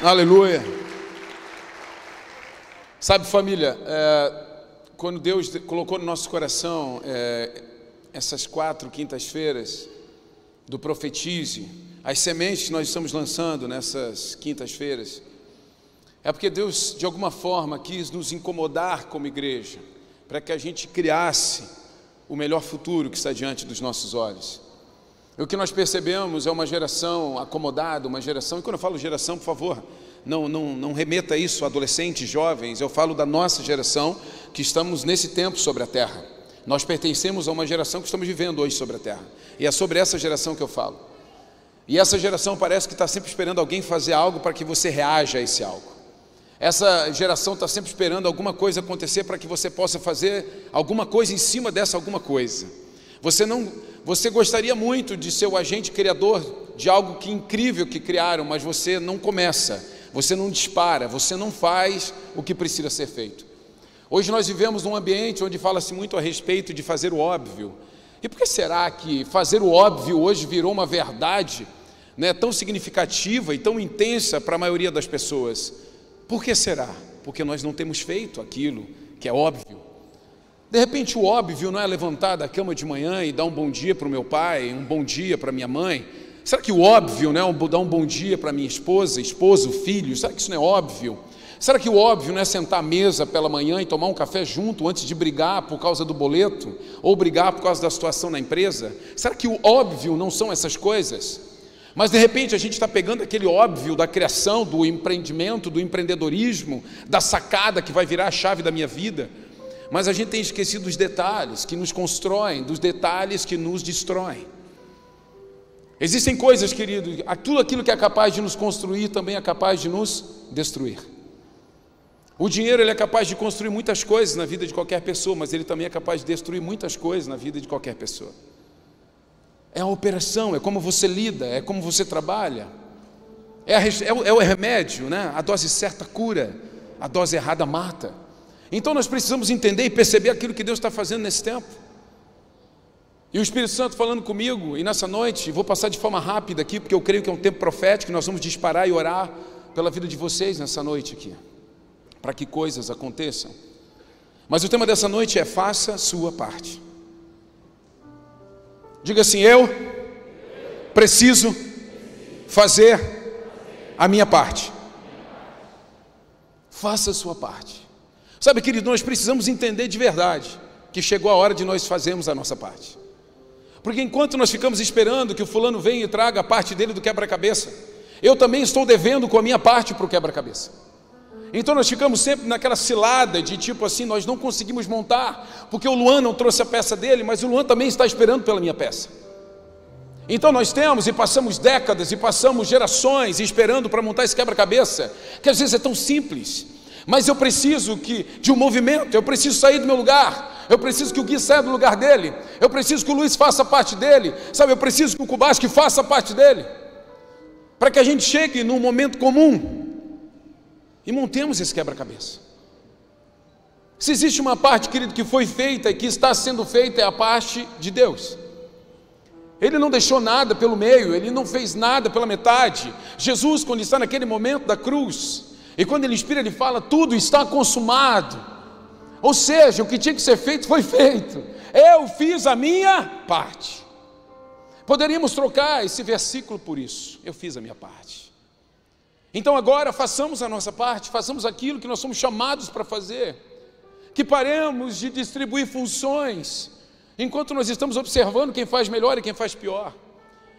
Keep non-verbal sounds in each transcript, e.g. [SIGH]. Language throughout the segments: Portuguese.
Aleluia. Sabe, família, é, quando Deus colocou no nosso coração é, essas quatro quintas-feiras do Profetize, as sementes que nós estamos lançando nessas quintas-feiras, é porque Deus, de alguma forma, quis nos incomodar como igreja, para que a gente criasse o melhor futuro que está diante dos nossos olhos. O que nós percebemos é uma geração acomodada, uma geração, e quando eu falo geração, por favor, não, não, não remeta isso a adolescentes, jovens, eu falo da nossa geração que estamos nesse tempo sobre a terra. Nós pertencemos a uma geração que estamos vivendo hoje sobre a terra. E é sobre essa geração que eu falo. E essa geração parece que está sempre esperando alguém fazer algo para que você reaja a esse algo. Essa geração está sempre esperando alguma coisa acontecer para que você possa fazer alguma coisa em cima dessa alguma coisa. Você não, você gostaria muito de ser o agente criador de algo que incrível que criaram, mas você não começa você não dispara, você não faz o que precisa ser feito. Hoje nós vivemos num ambiente onde fala-se muito a respeito de fazer o óbvio. E por que será que fazer o óbvio hoje virou uma verdade né, tão significativa e tão intensa para a maioria das pessoas? Por que será? Porque nós não temos feito aquilo que é óbvio. De repente, o óbvio não é? Levantar da cama de manhã e dar um bom dia para o meu pai, um bom dia para minha mãe, Será que o óbvio, né, dar um bom dia para minha esposa, esposo, filho, será que isso não é óbvio? Será que o óbvio não é sentar à mesa pela manhã e tomar um café junto antes de brigar por causa do boleto? Ou brigar por causa da situação na empresa? Será que o óbvio não são essas coisas? Mas de repente a gente está pegando aquele óbvio da criação, do empreendimento, do empreendedorismo, da sacada que vai virar a chave da minha vida, mas a gente tem esquecido dos detalhes que nos constroem, dos detalhes que nos destroem. Existem coisas, querido, tudo aquilo que é capaz de nos construir também é capaz de nos destruir. O dinheiro ele é capaz de construir muitas coisas na vida de qualquer pessoa, mas ele também é capaz de destruir muitas coisas na vida de qualquer pessoa. É a operação, é como você lida, é como você trabalha. É, a, é, o, é o remédio, né? A dose certa cura, a dose errada mata. Então nós precisamos entender e perceber aquilo que Deus está fazendo nesse tempo. E o Espírito Santo falando comigo, e nessa noite, vou passar de forma rápida aqui, porque eu creio que é um tempo profético, nós vamos disparar e orar pela vida de vocês nessa noite aqui, para que coisas aconteçam. Mas o tema dessa noite é: faça sua parte. Diga assim: eu preciso fazer a minha parte. Faça a sua parte. Sabe, querido, nós precisamos entender de verdade que chegou a hora de nós fazermos a nossa parte. Porque enquanto nós ficamos esperando que o fulano venha e traga a parte dele do quebra-cabeça, eu também estou devendo com a minha parte para o quebra-cabeça. Então nós ficamos sempre naquela cilada de tipo assim, nós não conseguimos montar, porque o Luan não trouxe a peça dele, mas o Luan também está esperando pela minha peça. Então nós temos e passamos décadas e passamos gerações esperando para montar esse quebra-cabeça, que às vezes é tão simples, mas eu preciso que de um movimento, eu preciso sair do meu lugar, eu preciso que o Gui saia do lugar dele, eu preciso que o Luiz faça parte dele, sabe, eu preciso que o Kubasque faça parte dele, para que a gente chegue num momento comum e montemos esse quebra-cabeça. Se existe uma parte, querido, que foi feita e que está sendo feita, é a parte de Deus. Ele não deixou nada pelo meio, ele não fez nada pela metade. Jesus, quando está naquele momento da cruz, e quando ele inspira, ele fala: tudo está consumado. Ou seja, o que tinha que ser feito foi feito. Eu fiz a minha parte. Poderíamos trocar esse versículo por isso. Eu fiz a minha parte. Então agora façamos a nossa parte, façamos aquilo que nós somos chamados para fazer. Que paremos de distribuir funções enquanto nós estamos observando quem faz melhor e quem faz pior.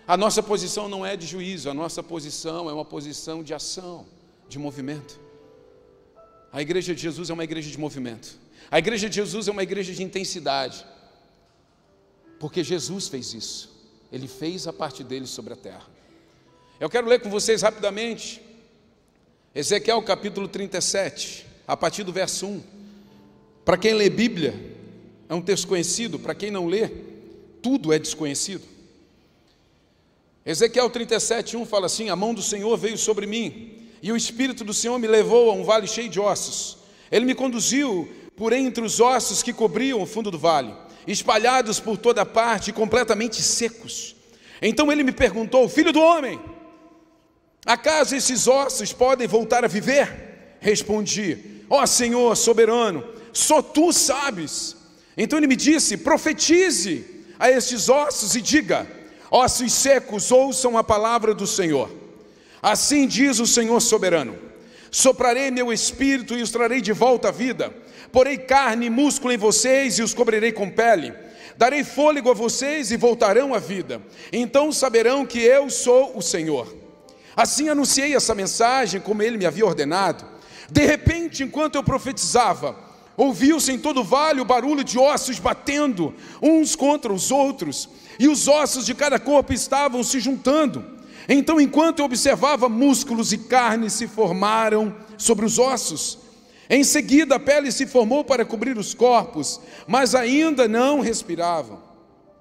A nossa posição não é de juízo, a nossa posição é uma posição de ação, de movimento. A igreja de Jesus é uma igreja de movimento. A igreja de Jesus é uma igreja de intensidade, porque Jesus fez isso, ele fez a parte dele sobre a terra. Eu quero ler com vocês rapidamente, Ezequiel capítulo 37, a partir do verso 1. Para quem lê Bíblia, é um texto conhecido, para quem não lê, tudo é desconhecido. Ezequiel 37, 1 fala assim: A mão do Senhor veio sobre mim, e o Espírito do Senhor me levou a um vale cheio de ossos. Ele me conduziu por entre os ossos que cobriam o fundo do vale, espalhados por toda parte e completamente secos. Então ele me perguntou: Filho do homem, Acaso esses ossos podem voltar a viver? Respondi: Ó oh, Senhor soberano, só tu sabes. Então ele me disse: profetize a estes ossos e diga: ossos secos, ouçam a palavra do Senhor. Assim diz o Senhor soberano: soprarei meu espírito e os trarei de volta à vida, porei carne e músculo em vocês e os cobrirei com pele. Darei fôlego a vocês e voltarão à vida. Então saberão que eu sou o Senhor. Assim anunciei essa mensagem como ele me havia ordenado. De repente, enquanto eu profetizava, ouviu-se em todo o vale o barulho de ossos batendo uns contra os outros, e os ossos de cada corpo estavam se juntando. Então, enquanto eu observava, músculos e carne se formaram sobre os ossos. Em seguida, a pele se formou para cobrir os corpos, mas ainda não respiravam.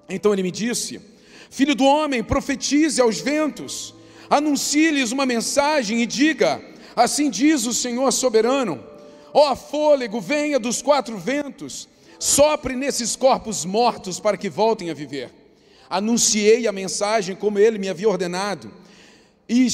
Então ele me disse: Filho do homem, profetize aos ventos, anuncie-lhes uma mensagem e diga: Assim diz o Senhor soberano: Ó fôlego, venha dos quatro ventos, sopre nesses corpos mortos para que voltem a viver. Anunciei a mensagem como ele me havia ordenado, e,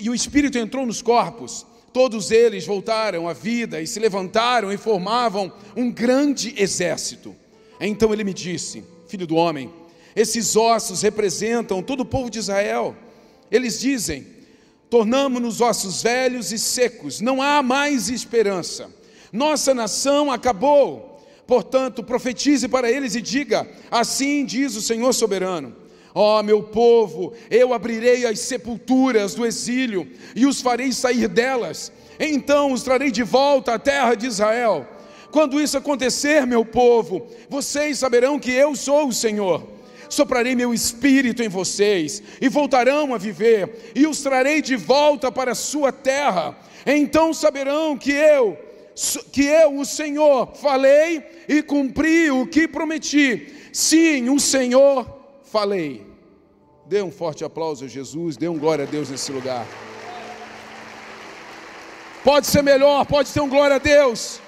e o Espírito entrou nos corpos Todos eles voltaram à vida e se levantaram e formavam um grande exército. Então ele me disse: Filho do homem, esses ossos representam todo o povo de Israel. Eles dizem: Tornamos-nos ossos velhos e secos, não há mais esperança. Nossa nação acabou. Portanto, profetize para eles e diga: Assim diz o Senhor soberano. Ó oh, meu povo, eu abrirei as sepulturas do exílio e os farei sair delas. Então os trarei de volta à terra de Israel. Quando isso acontecer, meu povo, vocês saberão que eu sou o Senhor. Soprarei meu espírito em vocês e voltarão a viver, e os trarei de volta para a sua terra. Então saberão que eu, que eu, o Senhor, falei e cumpri o que prometi. Sim, o Senhor falei. Dê um forte aplauso a Jesus, dê um glória a Deus nesse lugar. Pode ser melhor, pode ter um glória a Deus.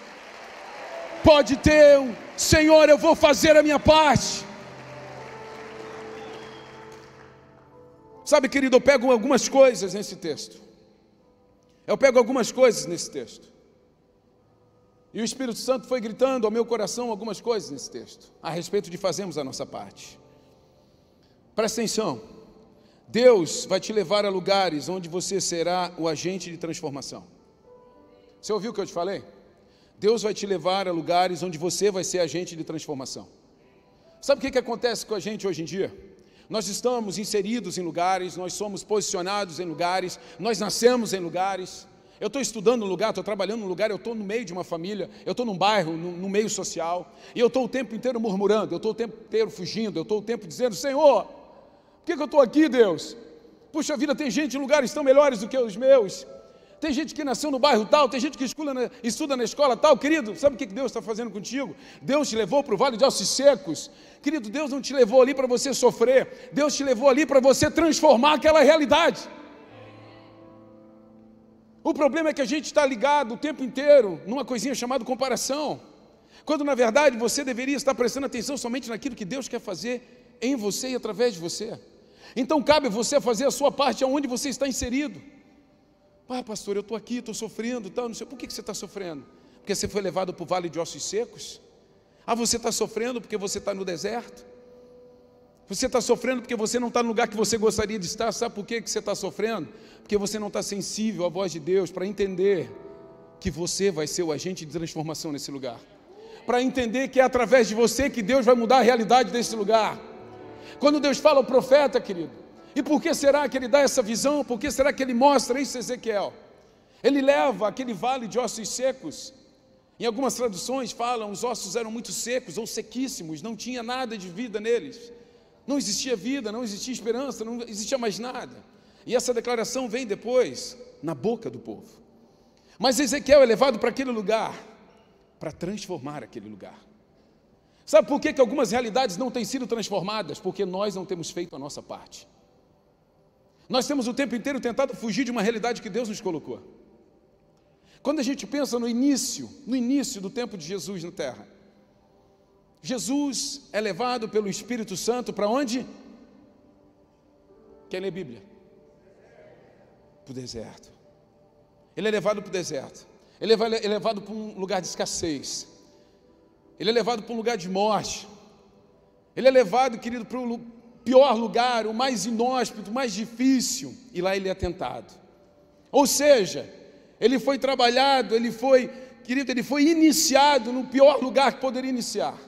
Pode ter um Senhor, eu vou fazer a minha parte. Sabe, querido, eu pego algumas coisas nesse texto. Eu pego algumas coisas nesse texto. E o Espírito Santo foi gritando ao meu coração algumas coisas nesse texto, a respeito de fazermos a nossa parte. Presta atenção. Deus vai te levar a lugares onde você será o agente de transformação. Você ouviu o que eu te falei? Deus vai te levar a lugares onde você vai ser agente de transformação. Sabe o que, que acontece com a gente hoje em dia? Nós estamos inseridos em lugares, nós somos posicionados em lugares, nós nascemos em lugares. Eu estou estudando um lugar, estou trabalhando num lugar, eu estou no meio de uma família, eu estou num bairro, no, no, meio social, e eu estou o tempo inteiro murmurando, eu estou o tempo inteiro fugindo, eu estou o tempo dizendo: Senhor, por que, que eu estou aqui, Deus? Puxa vida, tem gente em lugares tão melhores do que os meus. Tem gente que nasceu no bairro tal, tem gente que estuda na, estuda na escola tal. Querido, sabe o que Deus está fazendo contigo? Deus te levou para o vale de ossos secos. Querido, Deus não te levou ali para você sofrer. Deus te levou ali para você transformar aquela realidade. O problema é que a gente está ligado o tempo inteiro numa coisinha chamada comparação. Quando na verdade você deveria estar prestando atenção somente naquilo que Deus quer fazer em você e através de você. Então cabe você fazer a sua parte aonde você está inserido. Ah, pastor, eu estou aqui, estou sofrendo, tal, não sei. Por que, que você está sofrendo? Porque você foi levado para o vale de ossos secos? Ah, você está sofrendo porque você está no deserto? Você está sofrendo porque você não está no lugar que você gostaria de estar. Sabe por que, que você está sofrendo? Porque você não está sensível à voz de Deus para entender que você vai ser o agente de transformação nesse lugar. Para entender que é através de você que Deus vai mudar a realidade desse lugar. Quando Deus fala ao profeta, querido, e por que será que ele dá essa visão? Por que será que ele mostra isso Ezequiel? Ele leva aquele vale de ossos secos. Em algumas traduções falam os ossos eram muito secos ou sequíssimos, não tinha nada de vida neles. Não existia vida, não existia esperança, não existia mais nada. E essa declaração vem depois na boca do povo. Mas Ezequiel é levado para aquele lugar para transformar aquele lugar. Sabe por que, que algumas realidades não têm sido transformadas? Porque nós não temos feito a nossa parte. Nós temos o tempo inteiro tentado fugir de uma realidade que Deus nos colocou. Quando a gente pensa no início, no início do tempo de Jesus na terra, Jesus é levado pelo Espírito Santo para onde? Quem lê Bíblia? para o deserto. Ele é levado para o deserto. Ele é levado para um lugar de escassez. Ele é levado para um lugar de morte. Ele é levado, querido, para o pior lugar, o mais inóspito, o mais difícil. E lá ele é tentado. Ou seja, ele foi trabalhado, ele foi, querido, ele foi iniciado no pior lugar que poderia iniciar.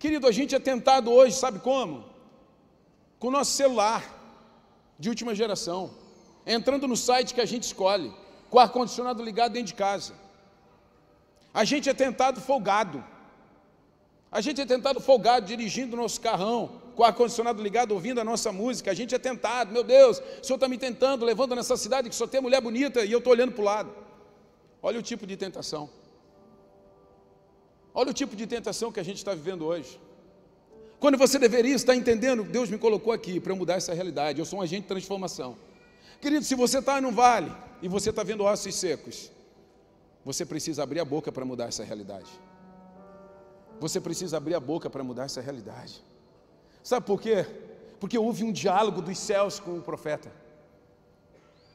Querido, a gente é tentado hoje, sabe como? Com o nosso celular de última geração, entrando no site que a gente escolhe, com o ar-condicionado ligado dentro de casa. A gente é tentado folgado. A gente é tentado folgado dirigindo o nosso carrão, com o ar-condicionado ligado, ouvindo a nossa música. A gente é tentado, meu Deus, o Senhor está me tentando, levando nessa cidade que só tem mulher bonita e eu estou olhando para o lado. Olha o tipo de tentação. Olha o tipo de tentação que a gente está vivendo hoje. Quando você deveria estar entendendo, Deus me colocou aqui para mudar essa realidade. Eu sou um agente de transformação. Querido, se você está num vale e você está vendo ossos secos, você precisa abrir a boca para mudar essa realidade. Você precisa abrir a boca para mudar essa realidade. Sabe por quê? Porque houve um diálogo dos céus com o profeta.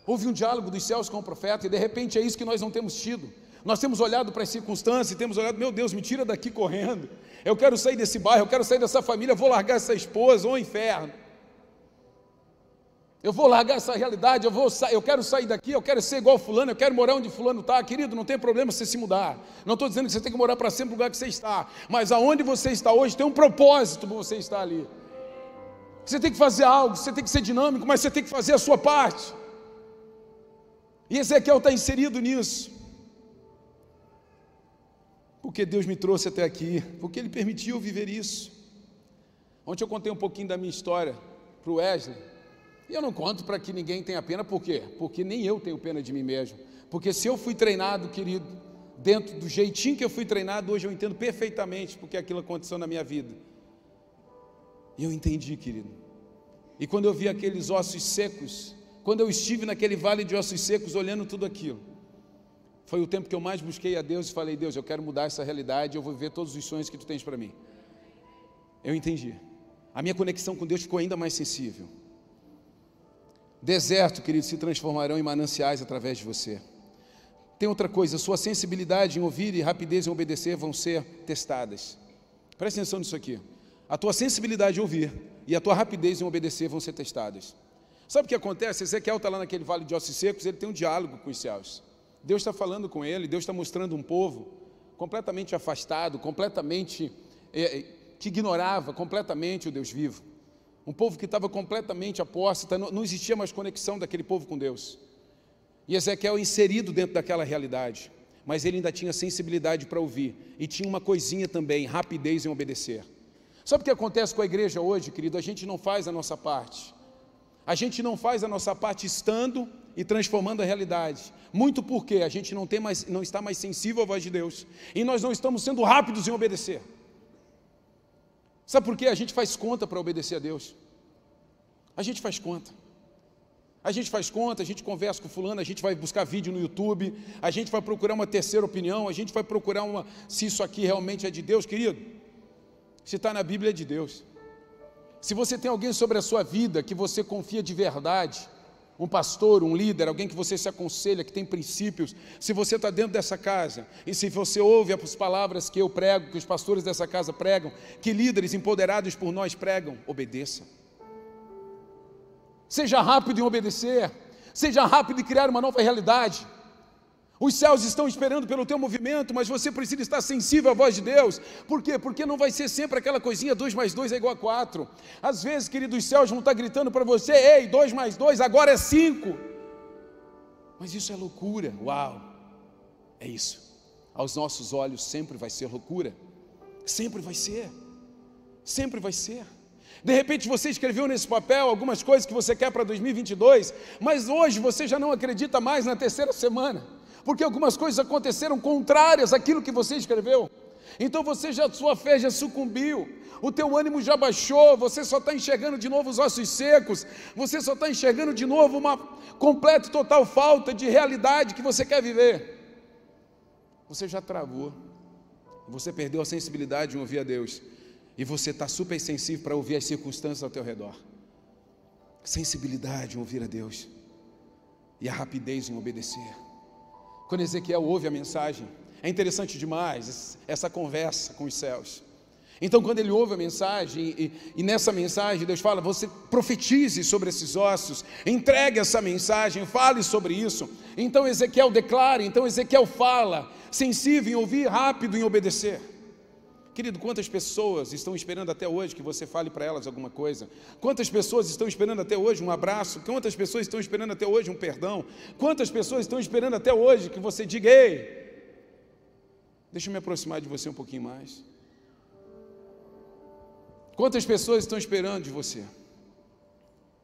Houve um diálogo dos céus com o profeta, e de repente é isso que nós não temos tido. Nós temos olhado para as circunstâncias e temos olhado, meu Deus, me tira daqui correndo. Eu quero sair desse bairro, eu quero sair dessa família, vou largar essa esposa, ou inferno. Eu vou largar essa realidade, eu, vou eu quero sair daqui, eu quero ser igual fulano, eu quero morar onde fulano está. Querido, não tem problema você se mudar. Não estou dizendo que você tem que morar para sempre no lugar que você está. Mas aonde você está hoje tem um propósito para você estar ali. Você tem que fazer algo, você tem que ser dinâmico, mas você tem que fazer a sua parte. E Ezequiel está inserido nisso. Porque Deus me trouxe até aqui, porque Ele permitiu viver isso. Ontem eu contei um pouquinho da minha história para o Wesley. E eu não conto para que ninguém tenha pena, por quê? Porque nem eu tenho pena de mim mesmo. Porque se eu fui treinado, querido, dentro do jeitinho que eu fui treinado, hoje eu entendo perfeitamente porque aquilo aconteceu na minha vida. E eu entendi, querido. E quando eu vi aqueles ossos secos, quando eu estive naquele vale de ossos secos olhando tudo aquilo, foi o tempo que eu mais busquei a Deus e falei: Deus, eu quero mudar essa realidade, eu vou viver todos os sonhos que tu tens para mim. Eu entendi. A minha conexão com Deus ficou ainda mais sensível. Deserto, querido, se transformarão em mananciais através de você. Tem outra coisa, sua sensibilidade em ouvir e rapidez em obedecer vão ser testadas. Preste atenção nisso aqui. A tua sensibilidade em ouvir e a tua rapidez em obedecer vão ser testadas. Sabe o que acontece? Ezequiel está lá naquele vale de ossos secos, ele tem um diálogo com os céus. Deus está falando com ele, Deus está mostrando um povo completamente afastado, completamente, eh, que ignorava completamente o Deus vivo. Um povo que estava completamente apóstata, não, não existia mais conexão daquele povo com Deus. E Ezequiel inserido dentro daquela realidade, mas ele ainda tinha sensibilidade para ouvir e tinha uma coisinha também, rapidez em obedecer. Sabe o que acontece com a igreja hoje, querido? A gente não faz a nossa parte. A gente não faz a nossa parte estando e transformando a realidade. Muito porque a gente não, tem mais, não está mais sensível à voz de Deus e nós não estamos sendo rápidos em obedecer. Sabe por quê? A gente faz conta para obedecer a Deus. A gente faz conta. A gente faz conta, a gente conversa com fulano, a gente vai buscar vídeo no YouTube, a gente vai procurar uma terceira opinião, a gente vai procurar uma se isso aqui realmente é de Deus, querido. Se está na Bíblia é de Deus. Se você tem alguém sobre a sua vida que você confia de verdade, um pastor, um líder, alguém que você se aconselha, que tem princípios, se você está dentro dessa casa e se você ouve as palavras que eu prego, que os pastores dessa casa pregam, que líderes empoderados por nós pregam, obedeça. Seja rápido em obedecer, seja rápido em criar uma nova realidade. Os céus estão esperando pelo teu movimento, mas você precisa estar sensível à voz de Deus. Por quê? Porque não vai ser sempre aquela coisinha 2 mais 2 é igual a 4. Às vezes, queridos, os céus vão estar gritando para você: ei, 2 mais 2 agora é 5. Mas isso é loucura. Uau! É isso. Aos nossos olhos sempre vai ser loucura. Sempre vai ser. Sempre vai ser. De repente você escreveu nesse papel algumas coisas que você quer para 2022, mas hoje você já não acredita mais na terceira semana porque algumas coisas aconteceram contrárias àquilo que você escreveu. Então você já, sua fé já sucumbiu, o teu ânimo já baixou, você só está enxergando de novo os ossos secos, você só está enxergando de novo uma completa e total falta de realidade que você quer viver. Você já travou, você perdeu a sensibilidade em ouvir a Deus, e você está super sensível para ouvir as circunstâncias ao teu redor. Sensibilidade em ouvir a Deus. e a rapidez em obedecer. Quando Ezequiel ouve a mensagem, é interessante demais essa conversa com os céus. Então, quando ele ouve a mensagem, e, e, nessa mensagem Deus fala: você profetize sobre esses ossos, entregue essa mensagem, fale sobre isso. Então Ezequiel declara, então Ezequiel fala, sensível em ouvir, rápido em obedecer. Querido, quantas pessoas estão esperando até hoje que você fale para elas alguma coisa? Quantas pessoas estão esperando até hoje um abraço? Quantas pessoas estão esperando até hoje um perdão? Quantas pessoas estão esperando até hoje que você diga: ei, deixa eu me aproximar de você um pouquinho mais? Quantas pessoas estão esperando de você?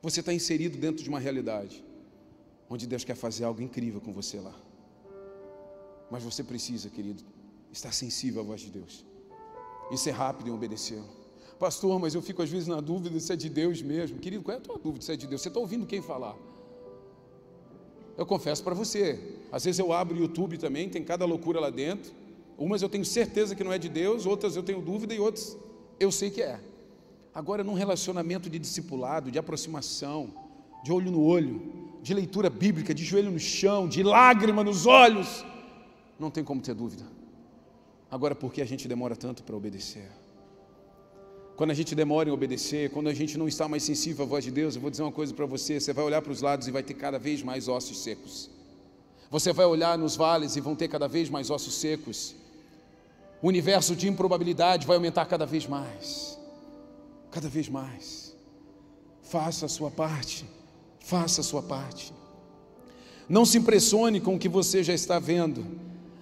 Você está inserido dentro de uma realidade onde Deus quer fazer algo incrível com você lá. Mas você precisa, querido, estar sensível à voz de Deus e ser rápido em obedecê-lo. Pastor, mas eu fico às vezes na dúvida se é de Deus mesmo. Querido, qual é a tua dúvida se é de Deus? Você está ouvindo quem falar? Eu confesso para você, às vezes eu abro o YouTube também, tem cada loucura lá dentro. Umas eu tenho certeza que não é de Deus, outras eu tenho dúvida e outras eu sei que é. Agora, num relacionamento de discipulado, de aproximação, de olho no olho, de leitura bíblica, de joelho no chão, de lágrima nos olhos, não tem como ter dúvida. Agora, por que a gente demora tanto para obedecer? Quando a gente demora em obedecer, quando a gente não está mais sensível à voz de Deus, eu vou dizer uma coisa para você: você vai olhar para os lados e vai ter cada vez mais ossos secos. Você vai olhar nos vales e vão ter cada vez mais ossos secos. O universo de improbabilidade vai aumentar cada vez mais cada vez mais. Faça a sua parte, faça a sua parte. Não se impressione com o que você já está vendo,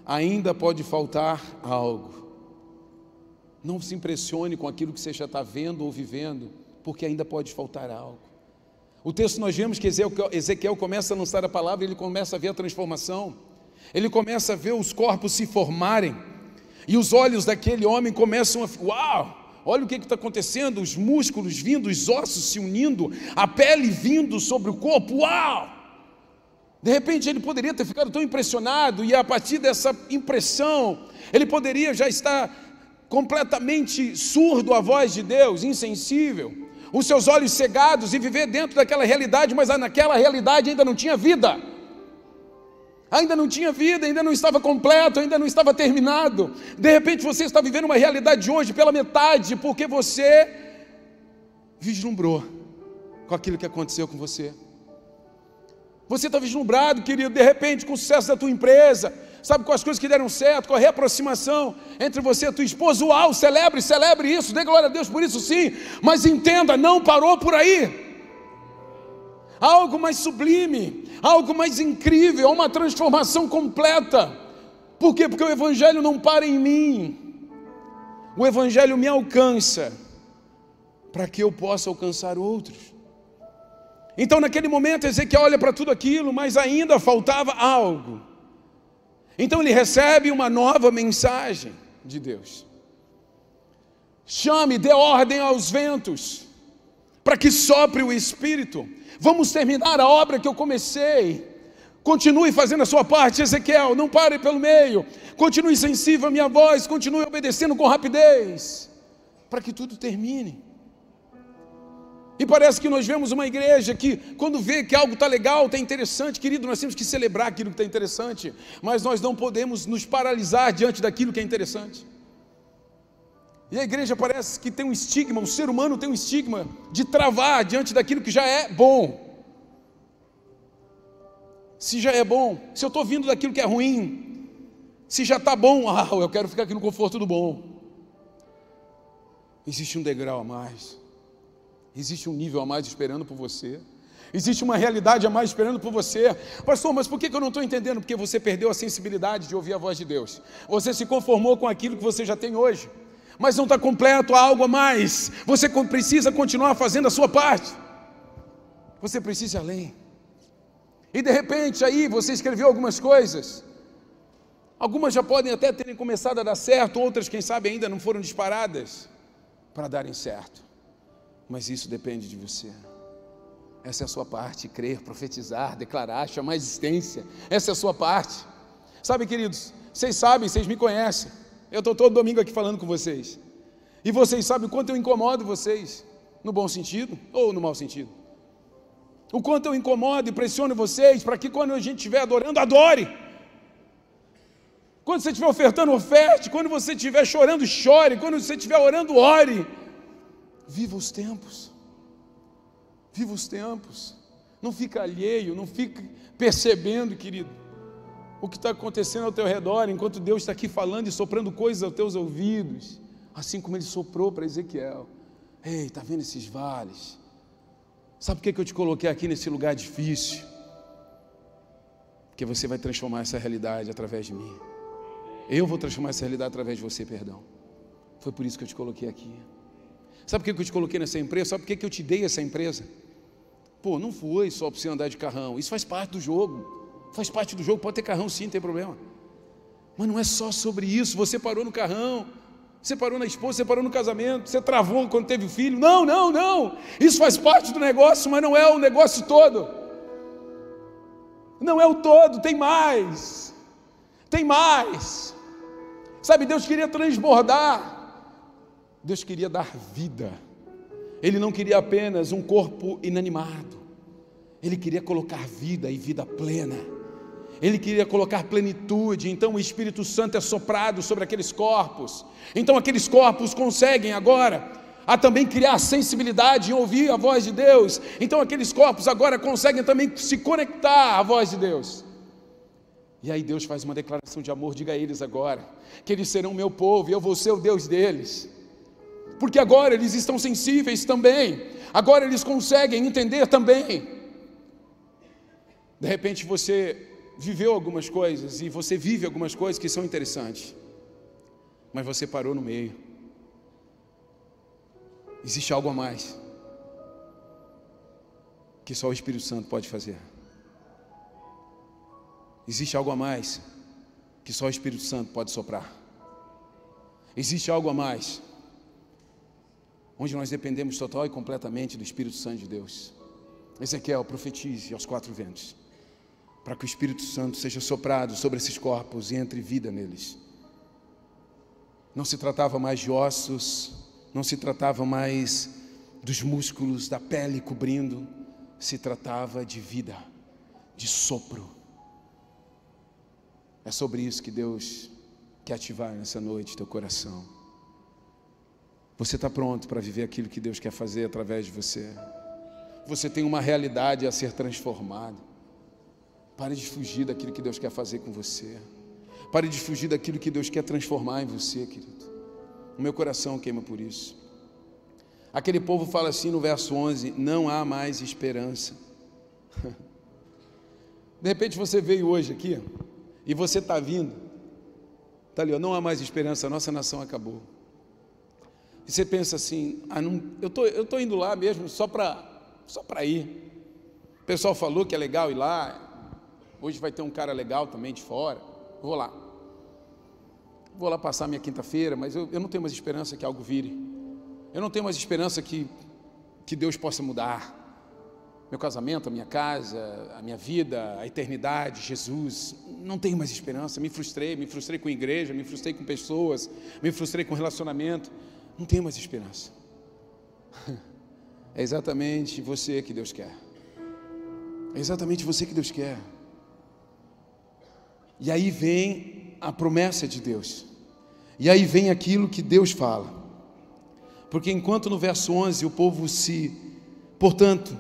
ainda pode faltar algo. Não se impressione com aquilo que você já está vendo ou vivendo, porque ainda pode faltar algo. O texto nós vemos que Ezequiel começa a lançar a palavra, ele começa a ver a transformação, ele começa a ver os corpos se formarem, e os olhos daquele homem começam a. Uau! Olha o que está acontecendo: os músculos vindo, os ossos se unindo, a pele vindo sobre o corpo. Uau! De repente ele poderia ter ficado tão impressionado, e a partir dessa impressão, ele poderia já estar completamente surdo à voz de Deus, insensível, os seus olhos cegados e viver dentro daquela realidade, mas naquela realidade ainda não tinha vida ainda não tinha vida, ainda não estava completo, ainda não estava terminado. De repente você está vivendo uma realidade de hoje pela metade, porque você vislumbrou com aquilo que aconteceu com você. Você está vislumbrado, querido, de repente, com o sucesso da tua empresa, sabe, com as coisas que deram certo, com a reaproximação entre você e tua esposa. Uau, celebre, celebre isso, dê glória a Deus por isso sim, mas entenda, não parou por aí algo mais sublime, algo mais incrível, uma transformação completa. Por quê? Porque o Evangelho não para em mim, o Evangelho me alcança, para que eu possa alcançar outros. Então, naquele momento, Ezequiel olha para tudo aquilo, mas ainda faltava algo. Então, ele recebe uma nova mensagem de Deus. Chame, dê ordem aos ventos, para que sopre o Espírito. Vamos terminar a obra que eu comecei. Continue fazendo a sua parte, Ezequiel. Não pare pelo meio. Continue sensível à minha voz. Continue obedecendo com rapidez. Para que tudo termine. E parece que nós vemos uma igreja que, quando vê que algo está legal, está interessante, querido, nós temos que celebrar aquilo que está interessante, mas nós não podemos nos paralisar diante daquilo que é interessante. E a igreja parece que tem um estigma, o ser humano tem um estigma de travar diante daquilo que já é bom. Se já é bom, se eu estou vindo daquilo que é ruim, se já está bom, [LAUGHS] ah, eu quero ficar aqui no conforto do bom. Existe um degrau a mais, existe um nível a mais esperando por você. Existe uma realidade a mais esperando por você. Pastor, mas por que eu não estou entendendo? Porque você perdeu a sensibilidade de ouvir a voz de Deus. Você se conformou com aquilo que você já tem hoje mas não está completo, há algo a mais. Você precisa continuar fazendo a sua parte. Você precisa ir além. E de repente aí você escreveu algumas coisas. Algumas já podem até terem começado a dar certo, outras, quem sabe, ainda não foram disparadas para darem certo. Mas isso depende de você. Essa é a sua parte, crer, profetizar, declarar, chamar a existência. Essa é a sua parte. Sabe, queridos, vocês sabem, vocês me conhecem. Eu estou todo domingo aqui falando com vocês. E vocês sabem o quanto eu incomodo vocês, no bom sentido ou no mau sentido. O quanto eu incomodo e pressiono vocês para que quando a gente estiver adorando, adore. Quando você estiver ofertando, oferte. Quando você estiver chorando, chore. Quando você estiver orando, ore. Viva os tempos. Viva os tempos. Não fica alheio, não fica percebendo, querido, o que está acontecendo ao teu redor, enquanto Deus está aqui falando e soprando coisas aos teus ouvidos, assim como Ele soprou para Ezequiel. Ei, está vendo esses vales? Sabe por que eu te coloquei aqui nesse lugar difícil? Porque você vai transformar essa realidade através de mim. Eu vou transformar essa realidade através de você, perdão. Foi por isso que eu te coloquei aqui. Sabe por que eu te coloquei nessa empresa? Sabe por que eu te dei essa empresa? Pô, não foi só para você andar de carrão. Isso faz parte do jogo. Faz parte do jogo. Pode ter carrão sim, não tem problema. Mas não é só sobre isso. Você parou no carrão. Você parou na esposa, você parou no casamento, você travou quando teve filho. Não, não, não. Isso faz parte do negócio, mas não é o negócio todo. Não é o todo, tem mais. Tem mais. Sabe, Deus queria transbordar. Deus queria dar vida. Ele não queria apenas um corpo inanimado. Ele queria colocar vida e vida plena. Ele queria colocar plenitude, então o Espírito Santo é soprado sobre aqueles corpos. Então aqueles corpos conseguem agora a também criar sensibilidade em ouvir a voz de Deus. Então aqueles corpos agora conseguem também se conectar à voz de Deus. E aí Deus faz uma declaração de amor, diga a eles agora, que eles serão meu povo e eu vou ser o Deus deles. Porque agora eles estão sensíveis também. Agora eles conseguem entender também. De repente você viveu algumas coisas e você vive algumas coisas que são interessantes. Mas você parou no meio. Existe algo a mais que só o Espírito Santo pode fazer. Existe algo a mais que só o Espírito Santo pode soprar. Existe algo a mais onde nós dependemos total e completamente do Espírito Santo de Deus. Ezequiel profetize aos quatro ventos, para que o Espírito Santo seja soprado sobre esses corpos e entre vida neles. Não se tratava mais de ossos, não se tratava mais dos músculos, da pele cobrindo, se tratava de vida, de sopro é sobre isso que Deus quer ativar nessa noite teu coração. Você está pronto para viver aquilo que Deus quer fazer através de você. Você tem uma realidade a ser transformada. Pare de fugir daquilo que Deus quer fazer com você. Pare de fugir daquilo que Deus quer transformar em você, querido. O meu coração queima por isso. Aquele povo fala assim no verso 11: Não há mais esperança. [LAUGHS] De repente você veio hoje aqui e você está vindo, está ali, ó, não há mais esperança, a nossa nação acabou. E você pensa assim, ah, não, eu tô, estou tô indo lá mesmo só para só ir. O pessoal falou que é legal ir lá, hoje vai ter um cara legal também de fora, vou lá. Vou lá passar minha quinta-feira, mas eu, eu não tenho mais esperança que algo vire. Eu não tenho mais esperança que, que Deus possa mudar meu casamento, a minha casa, a minha vida, a eternidade, Jesus. Não tenho mais esperança. Me frustrei, me frustrei com a igreja, me frustrei com pessoas, me frustrei com relacionamento. Não tenho mais esperança. [LAUGHS] É exatamente você que Deus quer. É exatamente você que Deus quer. E aí vem a promessa de Deus. E aí vem aquilo que Deus fala. Porque enquanto no verso 11 o povo se, portanto,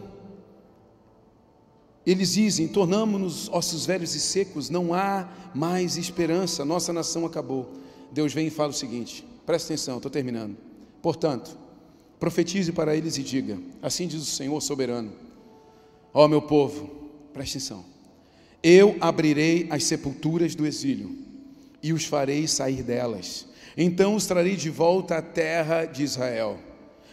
eles dizem: tornamos-nos ossos velhos e secos, não há mais esperança, nossa nação acabou. Deus vem e fala o seguinte: presta atenção, estou terminando. Portanto, profetize para eles e diga: Assim diz o Senhor soberano, ó meu povo, presta atenção. Eu abrirei as sepulturas do exílio e os farei sair delas. Então os trarei de volta à terra de Israel.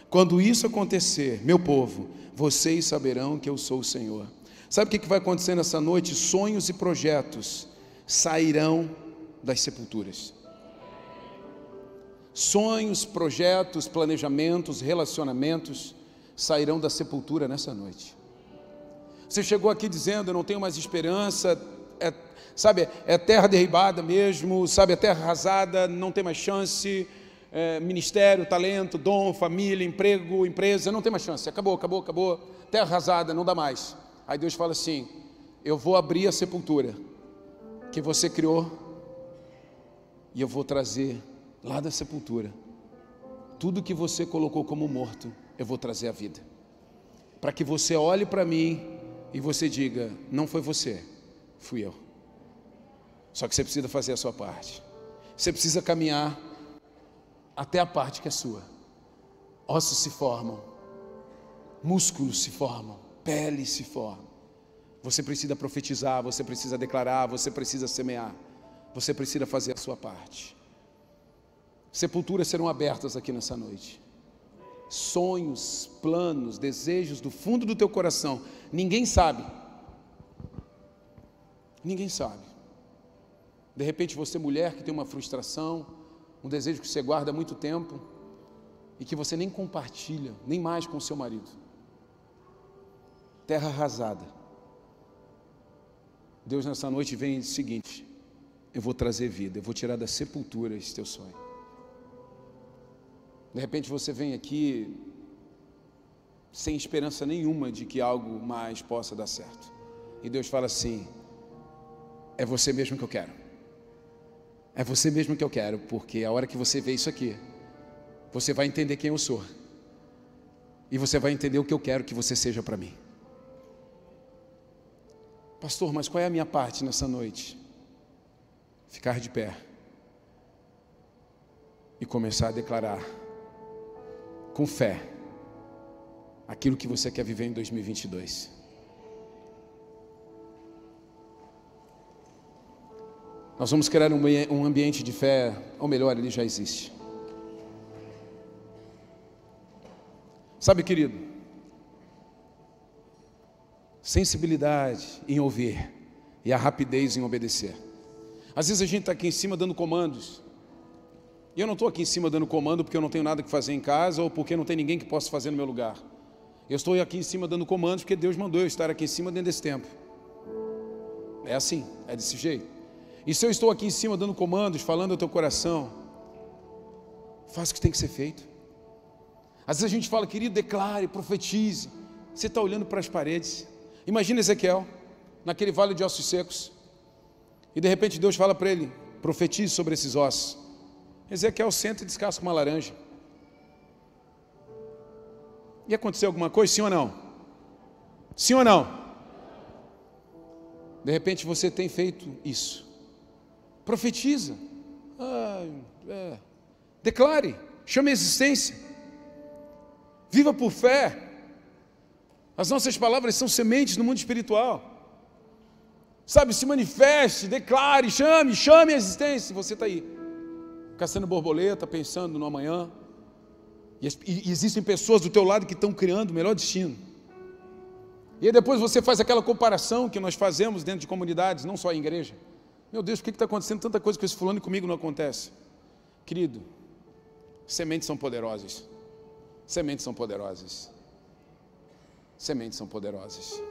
Quando isso acontecer, meu povo, vocês saberão que eu sou o Senhor. Sabe o que vai acontecer nessa noite? Sonhos e projetos sairão das sepulturas. Sonhos, projetos, planejamentos, relacionamentos sairão da sepultura nessa noite. Você chegou aqui dizendo: Eu não tenho mais esperança, é, sabe, é terra derribada mesmo, sabe, é terra arrasada, não tem mais chance. É, ministério, talento, dom, família, emprego, empresa, não tem mais chance. Acabou, acabou, acabou. Terra arrasada, não dá mais. Aí Deus fala assim: Eu vou abrir a sepultura que você criou e eu vou trazer lá da sepultura tudo que você colocou como morto, eu vou trazer à vida. Para que você olhe para mim e você diga: Não foi você, fui eu. Só que você precisa fazer a sua parte. Você precisa caminhar até a parte que é sua. Ossos se formam, músculos se formam, pele se forma. Você precisa profetizar, você precisa declarar, você precisa semear, você precisa fazer a sua parte. Sepulturas serão abertas aqui nessa noite. Sonhos, planos, desejos do fundo do teu coração, ninguém sabe. Ninguém sabe. De repente você, mulher, que tem uma frustração, um desejo que você guarda há muito tempo e que você nem compartilha, nem mais com seu marido terra arrasada. Deus nessa noite vem o seguinte: eu vou trazer vida, eu vou tirar da sepultura esse teu sonho. De repente você vem aqui sem esperança nenhuma de que algo mais possa dar certo. E Deus fala assim: é você mesmo que eu quero. É você mesmo que eu quero, porque a hora que você vê isso aqui, você vai entender quem eu sou. E você vai entender o que eu quero que você seja para mim. Pastor, mas qual é a minha parte nessa noite? Ficar de pé e começar a declarar com fé aquilo que você quer viver em 2022. Nós vamos criar um ambiente de fé, ou melhor, ele já existe. Sabe, querido, sensibilidade em ouvir e a rapidez em obedecer. Às vezes a gente está aqui em cima dando comandos. E eu não estou aqui em cima dando comando porque eu não tenho nada que fazer em casa ou porque não tem ninguém que possa fazer no meu lugar. Eu estou aqui em cima dando comandos porque Deus mandou eu estar aqui em cima dentro desse tempo. É assim, é desse jeito. E se eu estou aqui em cima dando comandos, falando ao teu coração, faça o que tem que ser feito. Às vezes a gente fala, querido, declare, profetize. Você está olhando para as paredes. Imagina Ezequiel, naquele vale de ossos secos, e de repente Deus fala para ele: profetize sobre esses ossos. Ezequiel senta e descasca uma laranja. E aconteceu alguma coisa, sim ou não? Sim ou não? De repente você tem feito isso. Profetiza. Ah, é. Declare. Chame a existência. Viva por fé. As nossas palavras são sementes no mundo espiritual. Sabe, se manifeste, declare, chame, chame a existência. Você está aí, caçando borboleta, pensando no amanhã. E, e existem pessoas do teu lado que estão criando o melhor destino. E aí depois você faz aquela comparação que nós fazemos dentro de comunidades, não só em igreja. Meu Deus, por que está acontecendo tanta coisa com esse fulano e comigo não acontece? Querido, sementes são poderosas. Sementes são poderosas sementes são poderosas.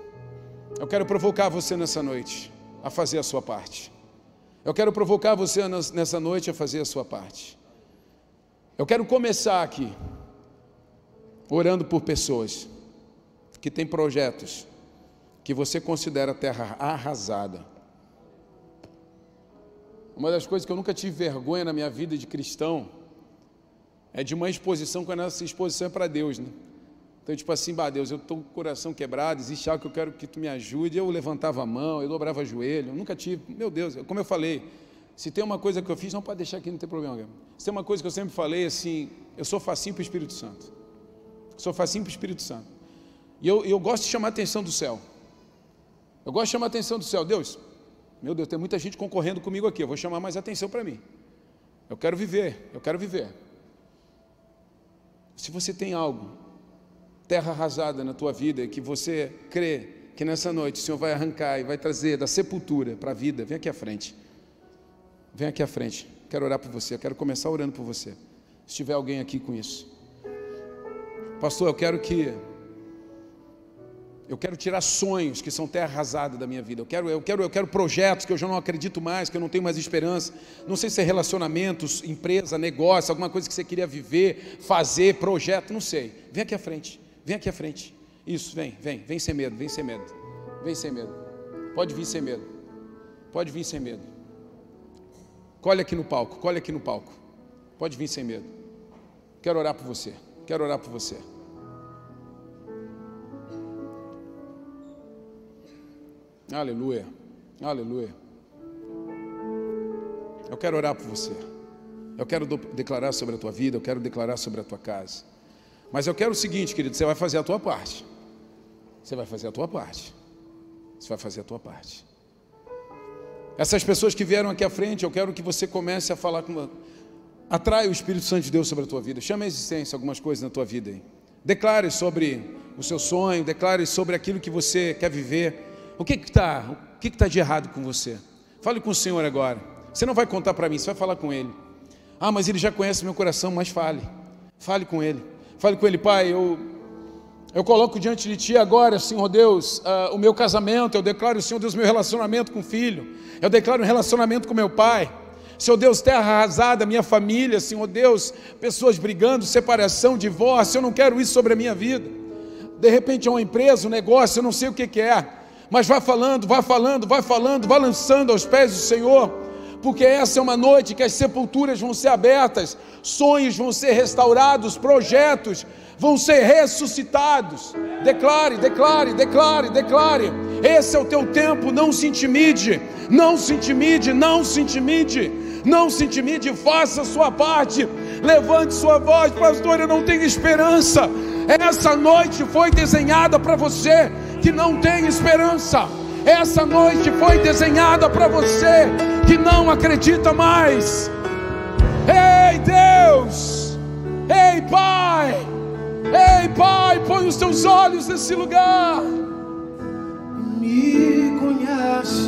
Eu quero provocar você nessa noite a fazer a sua parte. Eu quero provocar você nessa noite a fazer a sua parte. Eu quero começar aqui orando por pessoas que têm projetos que você considera terra arrasada. Uma das coisas que eu nunca tive vergonha na minha vida de cristão é de uma exposição quando essa exposição é para Deus, né? Então, tipo assim, bah, Deus, eu estou com o coração quebrado, existe algo que eu quero que tu me ajude. Eu levantava a mão, eu dobrava o joelho, eu nunca tive. Meu Deus, como eu falei, se tem uma coisa que eu fiz, não pode deixar aqui, não tem problema. Se tem uma coisa que eu sempre falei, assim, eu sou facinho para o Espírito Santo. Sou facinho para o Espírito Santo. E eu, eu gosto de chamar a atenção do céu. Eu gosto de chamar a atenção do céu. Deus, meu Deus, tem muita gente concorrendo comigo aqui, eu vou chamar mais atenção para mim. Eu quero viver, eu quero viver. Se você tem algo terra arrasada na tua vida e que você crê que nessa noite o Senhor vai arrancar e vai trazer da sepultura para a vida, vem aqui à frente. Vem aqui à frente. Quero orar por você, quero começar orando por você. Se tiver alguém aqui com isso. Pastor, eu quero que eu quero tirar sonhos que são terra arrasada da minha vida. Eu quero, eu quero, eu quero projetos que eu já não acredito mais, que eu não tenho mais esperança. Não sei se é relacionamentos, empresa, negócio, alguma coisa que você queria viver, fazer, projeto, não sei. Vem aqui à frente. Vem aqui à frente. Isso, vem, vem, vem sem medo, vem sem medo. Vem sem medo. Pode vir sem medo. Pode vir sem medo. Colhe aqui no palco, colhe aqui no palco. Pode vir sem medo. Quero orar por você. Quero orar por você. Aleluia. Aleluia. Eu quero orar por você. Eu quero declarar sobre a tua vida, eu quero declarar sobre a tua casa. Mas eu quero o seguinte, querido, você vai fazer a tua parte. Você vai fazer a tua parte. Você vai fazer a tua parte. Essas pessoas que vieram aqui à frente, eu quero que você comece a falar com. Atrai o Espírito Santo de Deus sobre a tua vida. Chame a existência algumas coisas na tua vida aí. Declare sobre o seu sonho, declare sobre aquilo que você quer viver. O que está o que está de errado com você? Fale com o Senhor agora. Você não vai contar para mim, você vai falar com Ele. Ah, mas Ele já conhece meu coração, mas fale. Fale com Ele. Fale com Ele, Pai, eu, eu coloco diante de Ti agora, Senhor Deus, uh, o meu casamento. Eu declaro, Senhor Deus, meu relacionamento com o filho. Eu declaro um relacionamento com meu pai. Senhor Deus, terra arrasada, minha família, Senhor Deus, pessoas brigando, separação, divórcio, eu não quero isso sobre a minha vida. De repente é uma empresa, um negócio, eu não sei o que, que é, mas vai falando, vai falando, vai falando, vai lançando aos pés do Senhor, porque essa é uma noite que as sepulturas vão ser abertas, sonhos vão ser restaurados, projetos vão ser ressuscitados. Declare, declare, declare, declare. Esse é o teu tempo, não se intimide, não se intimide, não se intimide, não se intimide, faça a sua parte, levante sua voz, pastor. Eu não tenho esperança. Essa noite foi desenhada para você que não tem esperança. Essa noite foi desenhada para você que não acredita mais. Ei, Deus! Ei, Pai! Ei, Pai, põe os teus olhos nesse lugar. Me conheces,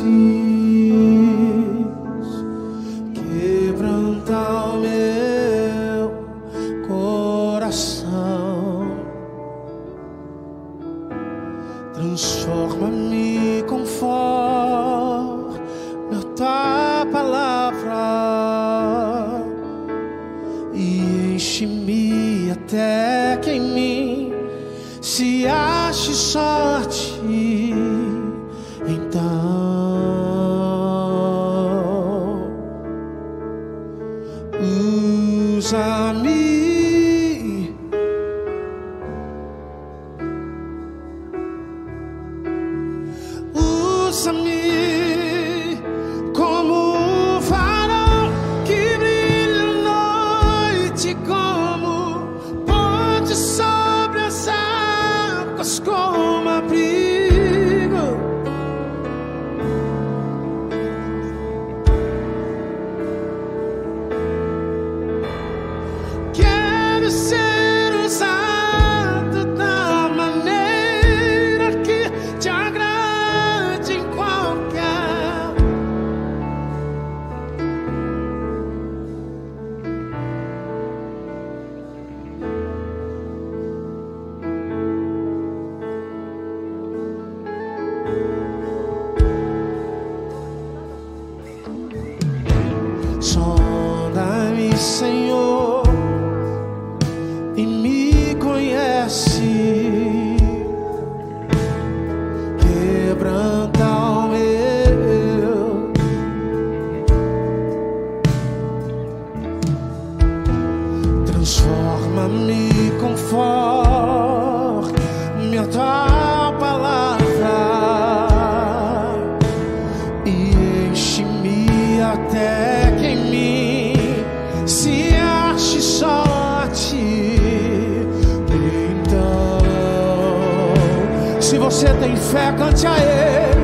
você tem fé, cante a Ele.